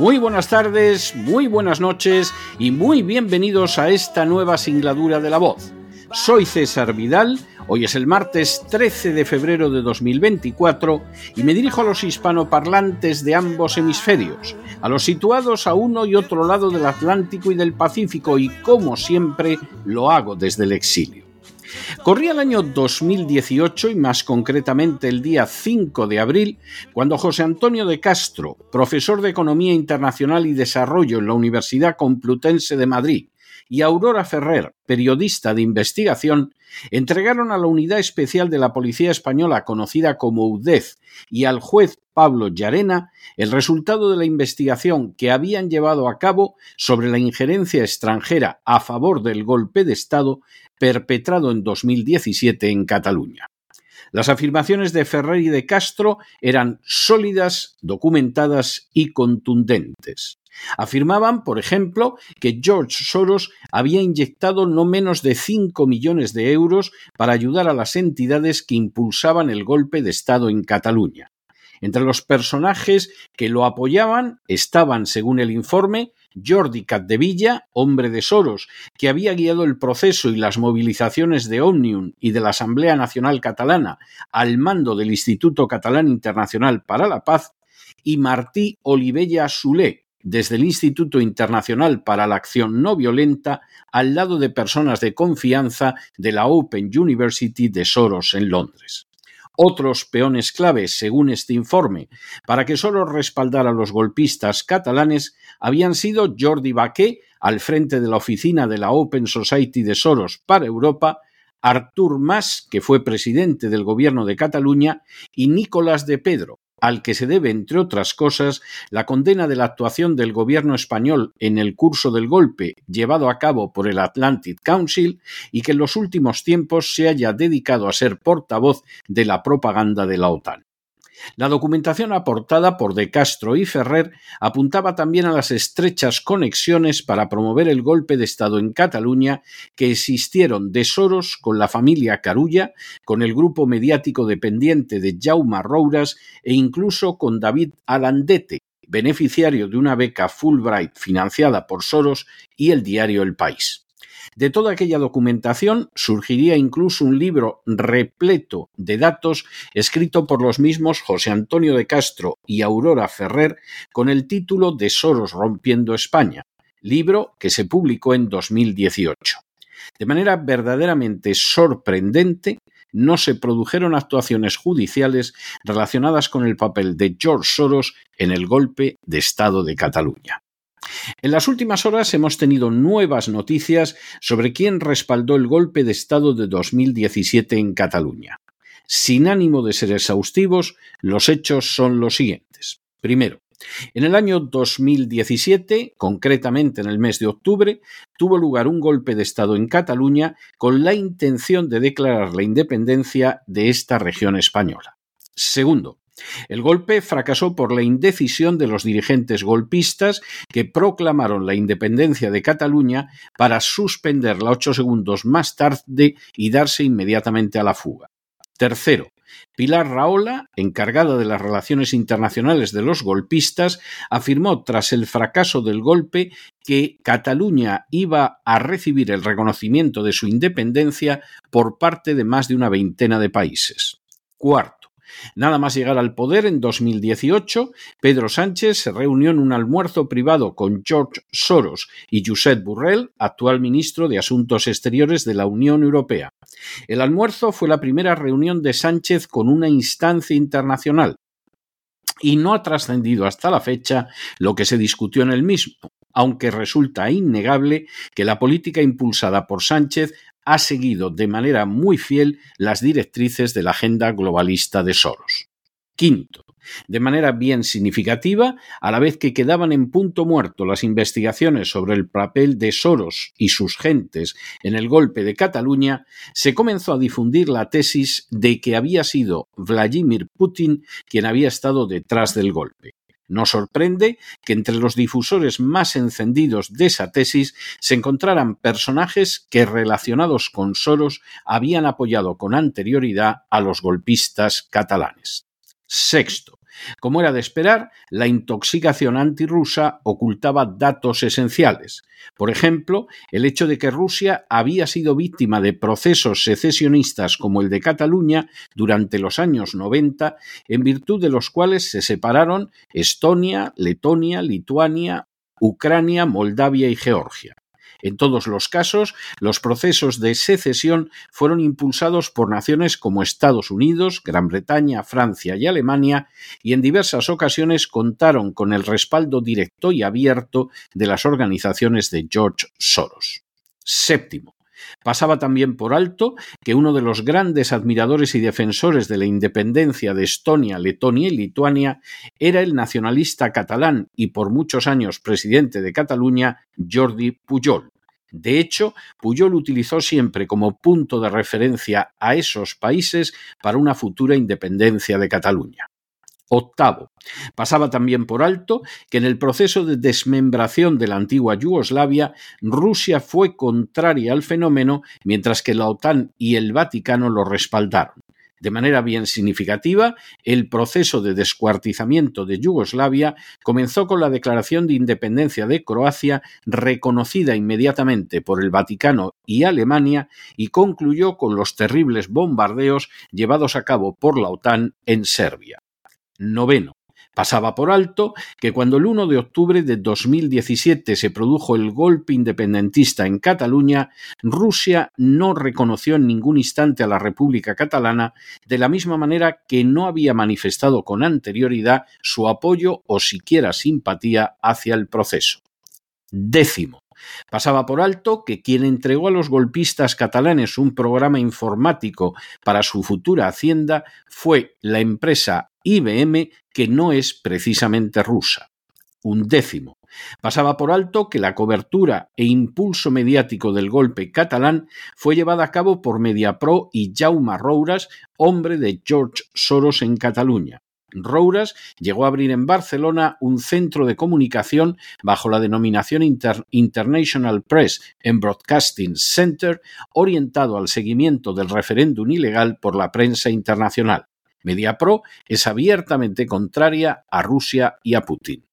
muy buenas tardes, muy buenas noches y muy bienvenidos a esta nueva singladura de la voz. Soy César Vidal, hoy es el martes 13 de febrero de 2024 y me dirijo a los hispanoparlantes de ambos hemisferios, a los situados a uno y otro lado del Atlántico y del Pacífico y como siempre lo hago desde el exilio. Corría el año 2018 y más concretamente el día 5 de abril, cuando José Antonio de Castro, profesor de Economía Internacional y Desarrollo en la Universidad Complutense de Madrid, y Aurora Ferrer, periodista de investigación, entregaron a la Unidad Especial de la Policía Española conocida como UDEZ y al juez Pablo Llarena el resultado de la investigación que habían llevado a cabo sobre la injerencia extranjera a favor del golpe de Estado perpetrado en 2017 en Cataluña. Las afirmaciones de Ferrer y de Castro eran sólidas, documentadas y contundentes. Afirmaban, por ejemplo, que George Soros había inyectado no menos de 5 millones de euros para ayudar a las entidades que impulsaban el golpe de Estado en Cataluña. Entre los personajes que lo apoyaban estaban, según el informe, Jordi Capdevilla, hombre de Soros, que había guiado el proceso y las movilizaciones de Omnium y de la Asamblea Nacional Catalana al mando del Instituto Catalán Internacional para la Paz, y Martí Olivella Sulé, desde el Instituto Internacional para la Acción No Violenta, al lado de personas de confianza de la Open University de Soros en Londres. Otros peones claves, según este informe, para que solo respaldara a los golpistas catalanes habían sido Jordi Baqué, al frente de la oficina de la Open Society de Soros para Europa, Artur Mas, que fue presidente del gobierno de Cataluña, y Nicolás de Pedro, al que se debe, entre otras cosas, la condena de la actuación del gobierno español en el curso del golpe llevado a cabo por el Atlantic Council y que en los últimos tiempos se haya dedicado a ser portavoz de la propaganda de la OTAN. La documentación aportada por De Castro y Ferrer apuntaba también a las estrechas conexiones para promover el golpe de Estado en Cataluña que existieron de Soros con la familia Carulla, con el grupo mediático dependiente de Jaume Rouras e incluso con David Alandete, beneficiario de una beca Fulbright financiada por Soros y el diario El País. De toda aquella documentación surgiría incluso un libro repleto de datos escrito por los mismos José Antonio de Castro y Aurora Ferrer con el título de Soros rompiendo España, libro que se publicó en 2018. De manera verdaderamente sorprendente, no se produjeron actuaciones judiciales relacionadas con el papel de George Soros en el golpe de Estado de Cataluña. En las últimas horas hemos tenido nuevas noticias sobre quién respaldó el golpe de Estado de 2017 en Cataluña. Sin ánimo de ser exhaustivos, los hechos son los siguientes. Primero, en el año 2017, concretamente en el mes de octubre, tuvo lugar un golpe de Estado en Cataluña con la intención de declarar la independencia de esta región española. Segundo, el golpe fracasó por la indecisión de los dirigentes golpistas que proclamaron la independencia de Cataluña para suspenderla ocho segundos más tarde y darse inmediatamente a la fuga. Tercero, Pilar Raola, encargada de las relaciones internacionales de los golpistas, afirmó tras el fracaso del golpe que Cataluña iba a recibir el reconocimiento de su independencia por parte de más de una veintena de países. Cuarto, Nada más llegar al poder en 2018, Pedro Sánchez se reunió en un almuerzo privado con George Soros y Josep Burrell, actual ministro de Asuntos Exteriores de la Unión Europea. El almuerzo fue la primera reunión de Sánchez con una instancia internacional y no ha trascendido hasta la fecha lo que se discutió en el mismo, aunque resulta innegable que la política impulsada por Sánchez ha seguido de manera muy fiel las directrices de la agenda globalista de Soros. Quinto, de manera bien significativa, a la vez que quedaban en punto muerto las investigaciones sobre el papel de Soros y sus gentes en el golpe de Cataluña, se comenzó a difundir la tesis de que había sido Vladimir Putin quien había estado detrás del golpe. No sorprende que entre los difusores más encendidos de esa tesis se encontraran personajes que relacionados con Soros habían apoyado con anterioridad a los golpistas catalanes. Sexto, como era de esperar, la intoxicación antirrusa ocultaba datos esenciales. Por ejemplo, el hecho de que Rusia había sido víctima de procesos secesionistas como el de Cataluña durante los años 90, en virtud de los cuales se separaron Estonia, Letonia, Lituania, Ucrania, Moldavia y Georgia. En todos los casos, los procesos de secesión fueron impulsados por naciones como Estados Unidos, Gran Bretaña, Francia y Alemania, y en diversas ocasiones contaron con el respaldo directo y abierto de las organizaciones de George Soros. Séptimo. Pasaba también por alto que uno de los grandes admiradores y defensores de la independencia de Estonia, Letonia y Lituania era el nacionalista catalán y por muchos años presidente de Cataluña, Jordi Pujol. De hecho, Pujol utilizó siempre como punto de referencia a esos países para una futura independencia de Cataluña. Octavo, pasaba también por alto que en el proceso de desmembración de la antigua Yugoslavia, Rusia fue contraria al fenómeno, mientras que la OTAN y el Vaticano lo respaldaron. De manera bien significativa, el proceso de descuartizamiento de Yugoslavia comenzó con la declaración de independencia de Croacia, reconocida inmediatamente por el Vaticano y Alemania, y concluyó con los terribles bombardeos llevados a cabo por la OTAN en Serbia. Noveno. Pasaba por alto que cuando el 1 de octubre de 2017 se produjo el golpe independentista en Cataluña, Rusia no reconoció en ningún instante a la República Catalana, de la misma manera que no había manifestado con anterioridad su apoyo o siquiera simpatía hacia el proceso. Décimo. Pasaba por alto que quien entregó a los golpistas catalanes un programa informático para su futura hacienda fue la empresa IBM, que no es precisamente rusa. Un décimo. Pasaba por alto que la cobertura e impulso mediático del golpe catalán fue llevada a cabo por Mediapro y Jaume Rouras, hombre de George Soros en Cataluña. Rouras llegó a abrir en Barcelona un centro de comunicación bajo la denominación International Press and Broadcasting Center, orientado al seguimiento del referéndum ilegal por la prensa internacional. MediaPro es abiertamente contraria a Rusia y a Putin.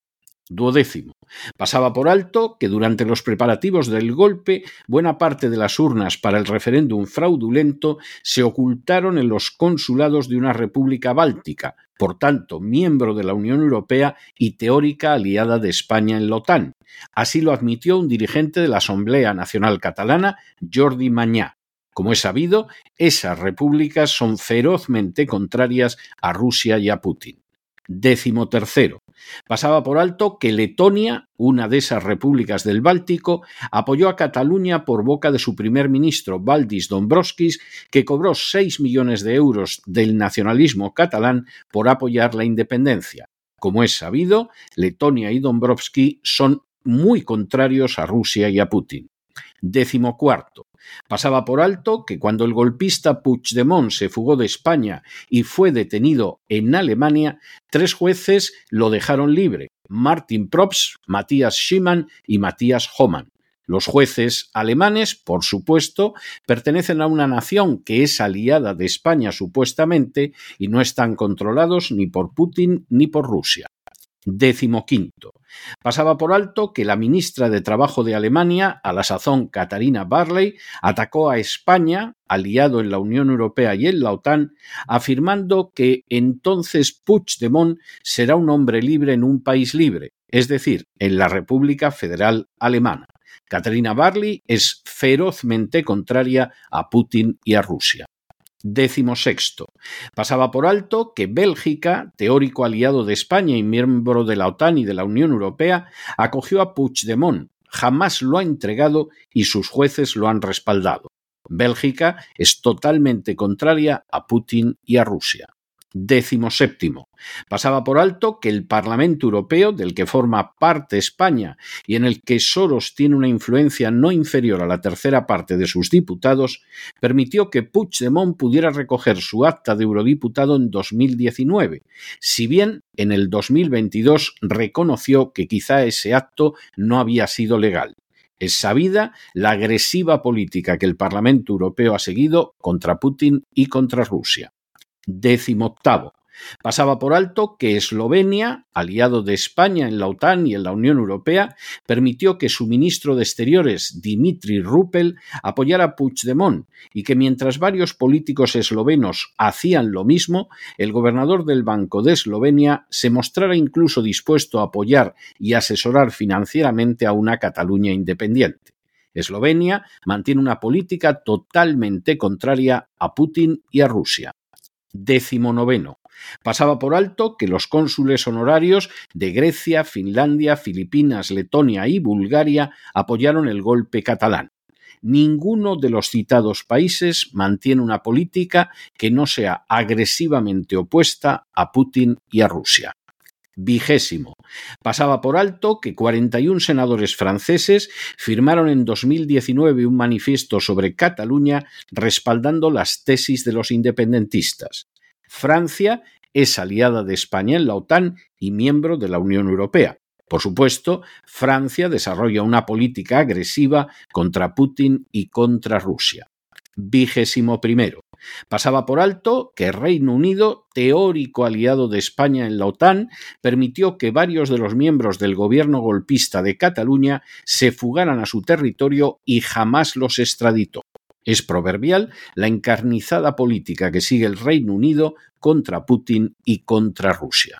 Duodécimo. Pasaba por alto que durante los preparativos del golpe buena parte de las urnas para el referéndum fraudulento se ocultaron en los consulados de una república báltica, por tanto miembro de la Unión Europea y teórica aliada de España en la OTAN. Así lo admitió un dirigente de la Asamblea Nacional Catalana, Jordi Mañá. Como es sabido, esas repúblicas son ferozmente contrarias a Rusia y a Putin. Décimo tercero. Pasaba por alto que Letonia, una de esas repúblicas del Báltico, apoyó a Cataluña por boca de su primer ministro, Valdis Dombrovskis, que cobró seis millones de euros del nacionalismo catalán por apoyar la independencia. Como es sabido, Letonia y Dombrovsky son muy contrarios a Rusia y a Putin. Décimo cuarto. Pasaba por alto que cuando el golpista Puigdemont se fugó de España y fue detenido en Alemania, tres jueces lo dejaron libre, Martin Props, Matthias Schimann y Matthias Hohmann. Los jueces alemanes, por supuesto, pertenecen a una nación que es aliada de España supuestamente y no están controlados ni por Putin ni por Rusia. Décimo quinto. Pasaba por alto que la ministra de Trabajo de Alemania, a la sazón Katarina Barley, atacó a España, aliado en la Unión Europea y en la OTAN, afirmando que entonces Puigdemont será un hombre libre en un país libre, es decir, en la República Federal Alemana. Katarina Barley es ferozmente contraria a Putin y a Rusia. Décimo sexto. Pasaba por alto que Bélgica, teórico aliado de España y miembro de la OTAN y de la Unión Europea, acogió a Puigdemont, jamás lo ha entregado y sus jueces lo han respaldado. Bélgica es totalmente contraria a Putin y a Rusia. Décimo séptimo. Pasaba por alto que el Parlamento Europeo, del que forma parte España y en el que Soros tiene una influencia no inferior a la tercera parte de sus diputados, permitió que Puigdemont pudiera recoger su acta de eurodiputado en 2019, si bien en el 2022 reconoció que quizá ese acto no había sido legal. Es sabida la agresiva política que el Parlamento Europeo ha seguido contra Putin y contra Rusia décimo octavo. Pasaba por alto que Eslovenia, aliado de España en la OTAN y en la Unión Europea, permitió que su ministro de Exteriores, Dimitri Rupel, apoyara a Puigdemont y que mientras varios políticos eslovenos hacían lo mismo, el gobernador del Banco de Eslovenia se mostrara incluso dispuesto a apoyar y asesorar financieramente a una Cataluña independiente. Eslovenia mantiene una política totalmente contraria a Putin y a Rusia noveno. Pasaba por alto que los cónsules honorarios de Grecia, Finlandia, Filipinas, Letonia y Bulgaria apoyaron el golpe catalán. Ninguno de los citados países mantiene una política que no sea agresivamente opuesta a Putin y a Rusia vigésimo. Pasaba por alto que 41 senadores franceses firmaron en 2019 un manifiesto sobre Cataluña respaldando las tesis de los independentistas. Francia es aliada de España en la OTAN y miembro de la Unión Europea. Por supuesto, Francia desarrolla una política agresiva contra Putin y contra Rusia. Vigésimo primero. Pasaba por alto que Reino Unido, teórico aliado de España en la OTAN, permitió que varios de los miembros del gobierno golpista de Cataluña se fugaran a su territorio y jamás los extraditó. Es proverbial la encarnizada política que sigue el Reino Unido contra Putin y contra Rusia.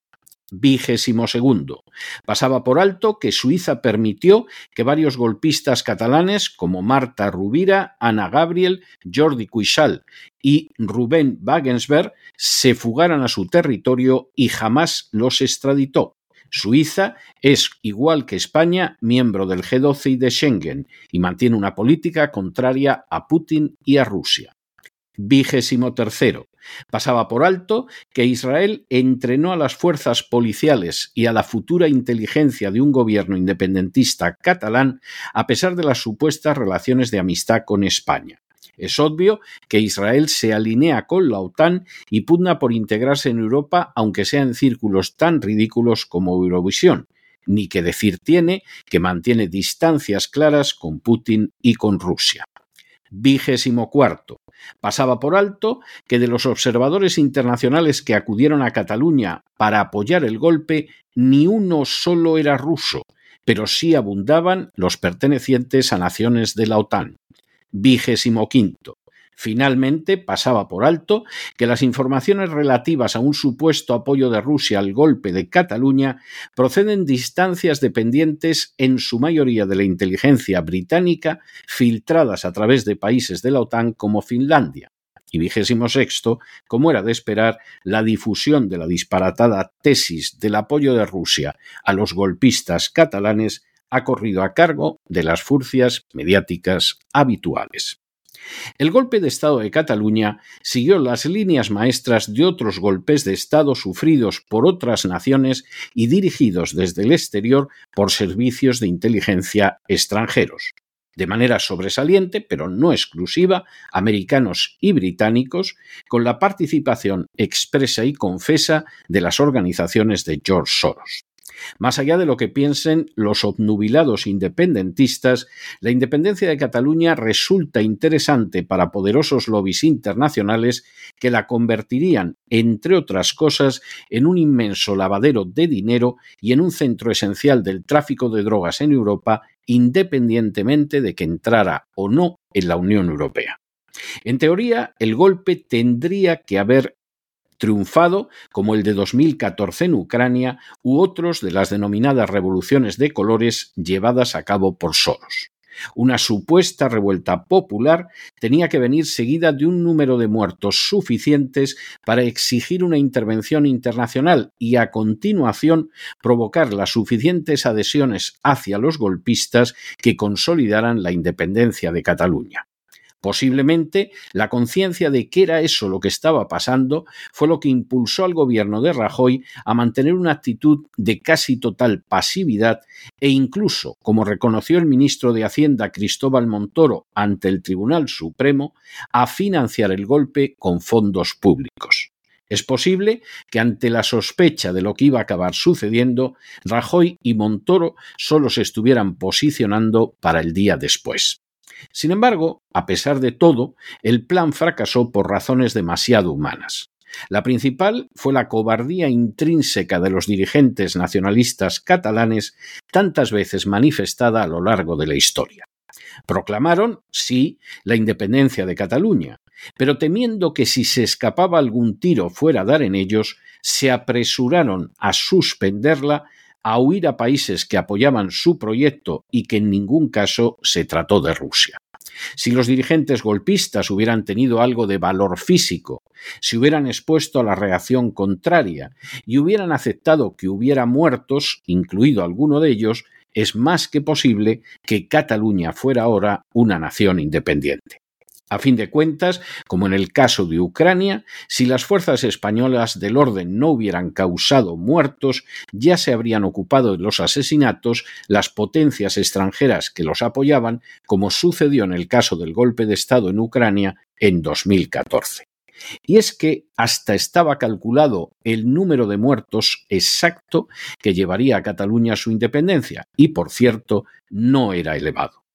Vigésimo segundo. Pasaba por alto que Suiza permitió que varios golpistas catalanes como Marta Rubira, Ana Gabriel, Jordi Cuixal y Rubén Wagensberg se fugaran a su territorio y jamás los extraditó. Suiza es, igual que España, miembro del G12 y de Schengen y mantiene una política contraria a Putin y a Rusia. Vigésimo tercero. Pasaba por alto que Israel entrenó a las fuerzas policiales y a la futura inteligencia de un gobierno independentista catalán a pesar de las supuestas relaciones de amistad con España. Es obvio que Israel se alinea con la OTAN y pugna por integrarse en Europa, aunque sea en círculos tan ridículos como Eurovisión, ni que decir tiene que mantiene distancias claras con Putin y con Rusia. Vigésimo cuarto. Pasaba por alto que de los observadores internacionales que acudieron a Cataluña para apoyar el golpe, ni uno solo era ruso, pero sí abundaban los pertenecientes a naciones de la OTAN. Vigésimo quinto. Finalmente, pasaba por alto que las informaciones relativas a un supuesto apoyo de Rusia al golpe de Cataluña proceden de instancias dependientes en su mayoría de la inteligencia británica, filtradas a través de países de la OTAN como Finlandia. Y vigésimo sexto, como era de esperar, la difusión de la disparatada tesis del apoyo de Rusia a los golpistas catalanes ha corrido a cargo de las furcias mediáticas habituales. El golpe de Estado de Cataluña siguió las líneas maestras de otros golpes de Estado sufridos por otras naciones y dirigidos desde el exterior por servicios de inteligencia extranjeros. De manera sobresaliente, pero no exclusiva, americanos y británicos, con la participación expresa y confesa de las organizaciones de George Soros. Más allá de lo que piensen los obnubilados independentistas, la independencia de Cataluña resulta interesante para poderosos lobbies internacionales que la convertirían, entre otras cosas, en un inmenso lavadero de dinero y en un centro esencial del tráfico de drogas en Europa, independientemente de que entrara o no en la Unión Europea. En teoría, el golpe tendría que haber triunfado, como el de 2014 en Ucrania, u otros de las denominadas revoluciones de colores llevadas a cabo por Soros. Una supuesta revuelta popular tenía que venir seguida de un número de muertos suficientes para exigir una intervención internacional y a continuación provocar las suficientes adhesiones hacia los golpistas que consolidaran la independencia de Cataluña. Posiblemente la conciencia de que era eso lo que estaba pasando fue lo que impulsó al gobierno de Rajoy a mantener una actitud de casi total pasividad e incluso, como reconoció el ministro de Hacienda Cristóbal Montoro ante el Tribunal Supremo, a financiar el golpe con fondos públicos. Es posible que ante la sospecha de lo que iba a acabar sucediendo, Rajoy y Montoro solo se estuvieran posicionando para el día después. Sin embargo, a pesar de todo, el plan fracasó por razones demasiado humanas. La principal fue la cobardía intrínseca de los dirigentes nacionalistas catalanes tantas veces manifestada a lo largo de la historia. Proclamaron, sí, la independencia de Cataluña, pero temiendo que si se escapaba algún tiro fuera a dar en ellos, se apresuraron a suspenderla a huir a países que apoyaban su proyecto y que en ningún caso se trató de Rusia. Si los dirigentes golpistas hubieran tenido algo de valor físico, si hubieran expuesto a la reacción contraria y hubieran aceptado que hubiera muertos, incluido alguno de ellos, es más que posible que Cataluña fuera ahora una nación independiente. A fin de cuentas, como en el caso de Ucrania, si las fuerzas españolas del orden no hubieran causado muertos, ya se habrían ocupado de los asesinatos las potencias extranjeras que los apoyaban, como sucedió en el caso del golpe de Estado en Ucrania en 2014. Y es que hasta estaba calculado el número de muertos exacto que llevaría a Cataluña a su independencia, y por cierto, no era elevado.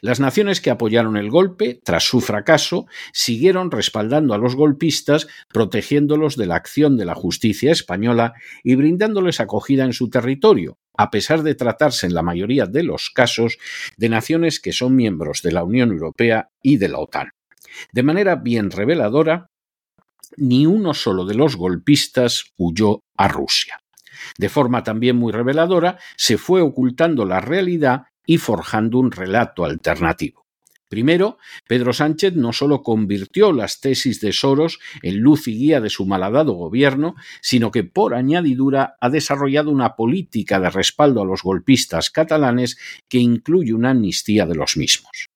Las naciones que apoyaron el golpe, tras su fracaso, siguieron respaldando a los golpistas, protegiéndolos de la acción de la justicia española y brindándoles acogida en su territorio, a pesar de tratarse en la mayoría de los casos de naciones que son miembros de la Unión Europea y de la OTAN. De manera bien reveladora, ni uno solo de los golpistas huyó a Rusia. De forma también muy reveladora, se fue ocultando la realidad y forjando un relato alternativo. Primero, Pedro Sánchez no solo convirtió las tesis de Soros en luz y guía de su malhadado gobierno, sino que por añadidura ha desarrollado una política de respaldo a los golpistas catalanes que incluye una amnistía de los mismos.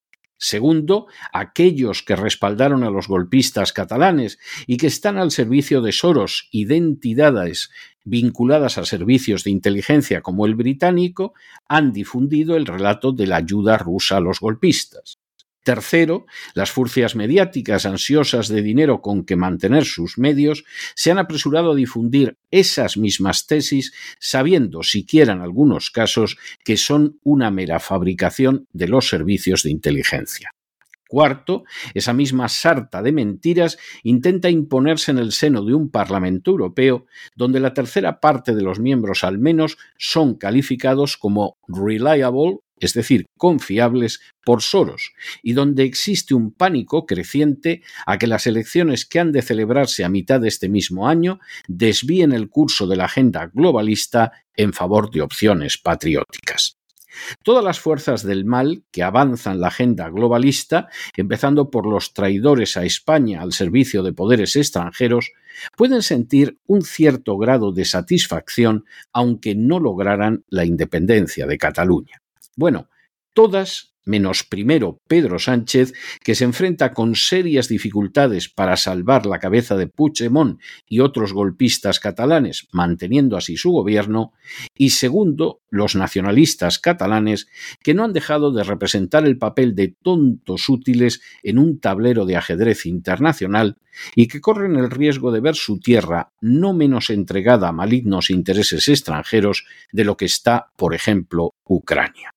Segundo, aquellos que respaldaron a los golpistas catalanes y que están al servicio de Soros y de entidades vinculadas a servicios de inteligencia como el británico, han difundido el relato de la ayuda rusa a los golpistas. Tercero, las furcias mediáticas ansiosas de dinero con que mantener sus medios se han apresurado a difundir esas mismas tesis, sabiendo, siquiera en algunos casos, que son una mera fabricación de los servicios de inteligencia. Cuarto, esa misma sarta de mentiras intenta imponerse en el seno de un Parlamento Europeo donde la tercera parte de los miembros al menos son calificados como reliable, es decir, confiables por Soros, y donde existe un pánico creciente a que las elecciones que han de celebrarse a mitad de este mismo año desvíen el curso de la agenda globalista en favor de opciones patrióticas. Todas las fuerzas del mal que avanzan la agenda globalista, empezando por los traidores a España al servicio de poderes extranjeros, pueden sentir un cierto grado de satisfacción aunque no lograran la independencia de Cataluña. Bueno, todas menos primero Pedro Sánchez, que se enfrenta con serias dificultades para salvar la cabeza de Puigdemont y otros golpistas catalanes, manteniendo así su gobierno, y segundo, los nacionalistas catalanes, que no han dejado de representar el papel de tontos útiles en un tablero de ajedrez internacional y que corren el riesgo de ver su tierra no menos entregada a malignos intereses extranjeros de lo que está, por ejemplo, Ucrania.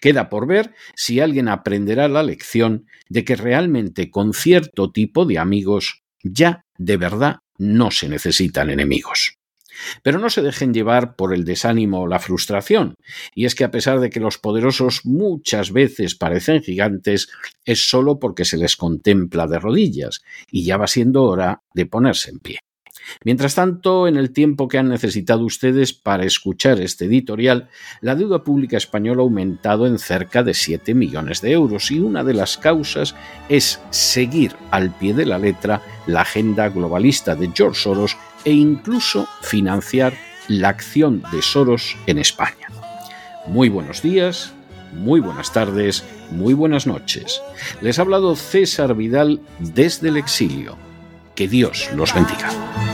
Queda por ver si alguien aprenderá la lección de que realmente con cierto tipo de amigos ya de verdad no se necesitan enemigos. Pero no se dejen llevar por el desánimo o la frustración, y es que a pesar de que los poderosos muchas veces parecen gigantes, es solo porque se les contempla de rodillas, y ya va siendo hora de ponerse en pie. Mientras tanto, en el tiempo que han necesitado ustedes para escuchar este editorial, la deuda pública española ha aumentado en cerca de 7 millones de euros y una de las causas es seguir al pie de la letra la agenda globalista de George Soros e incluso financiar la acción de Soros en España. Muy buenos días, muy buenas tardes, muy buenas noches. Les ha hablado César Vidal desde el exilio. Que Dios los bendiga.